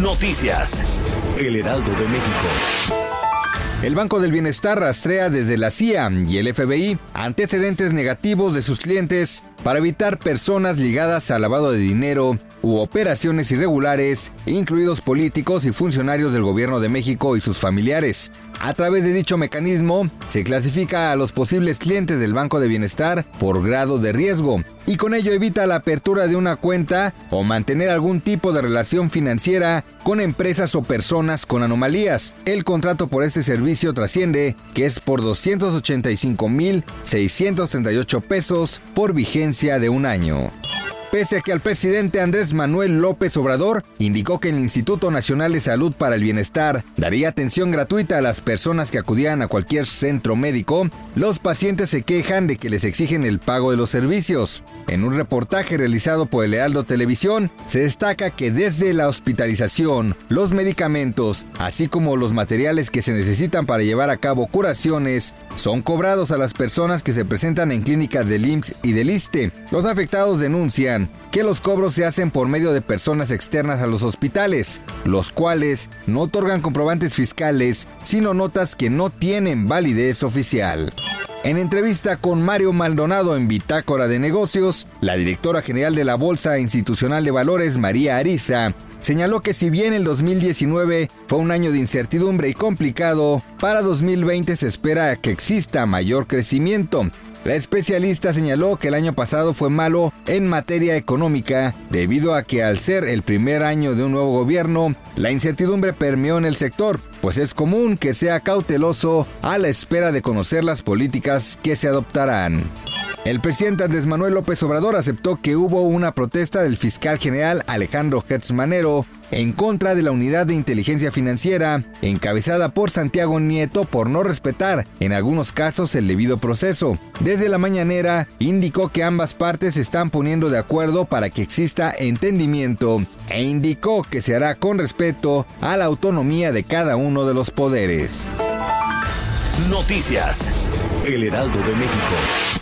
Noticias. El Heraldo de México. El Banco del Bienestar rastrea desde la CIA y el FBI antecedentes negativos de sus clientes para evitar personas ligadas al lavado de dinero u operaciones irregulares, incluidos políticos y funcionarios del gobierno de México y sus familiares. A través de dicho mecanismo, se clasifica a los posibles clientes del Banco de Bienestar por grado de riesgo y con ello evita la apertura de una cuenta o mantener algún tipo de relación financiera con empresas o personas con anomalías. El contrato por este servicio trasciende que es por 285.638 pesos por vigencia de un año. Pese a que el presidente Andrés Manuel López Obrador indicó que el Instituto Nacional de Salud para el Bienestar daría atención gratuita a las personas que acudían a cualquier centro médico, los pacientes se quejan de que les exigen el pago de los servicios. En un reportaje realizado por el Lealdo Televisión, se destaca que desde la hospitalización, los medicamentos, así como los materiales que se necesitan para llevar a cabo curaciones, son cobrados a las personas que se presentan en clínicas del IMSS y del ISTE. Los afectados denuncian que los cobros se hacen por medio de personas externas a los hospitales, los cuales no otorgan comprobantes fiscales, sino notas que no tienen validez oficial. En entrevista con Mario Maldonado en Bitácora de Negocios, la directora general de la Bolsa Institucional de Valores, María Ariza, señaló que si bien el 2019 fue un año de incertidumbre y complicado, para 2020 se espera que exista mayor crecimiento, la especialista señaló que el año pasado fue malo en materia económica debido a que al ser el primer año de un nuevo gobierno, la incertidumbre permeó en el sector, pues es común que sea cauteloso a la espera de conocer las políticas que se adoptarán. El presidente Andrés Manuel López Obrador aceptó que hubo una protesta del fiscal general Alejandro Hertz Manero en contra de la unidad de inteligencia financiera, encabezada por Santiago Nieto por no respetar, en algunos casos, el debido proceso. Desde la mañanera, indicó que ambas partes se están poniendo de acuerdo para que exista entendimiento e indicó que se hará con respeto a la autonomía de cada uno de los poderes. Noticias. El Heraldo de México.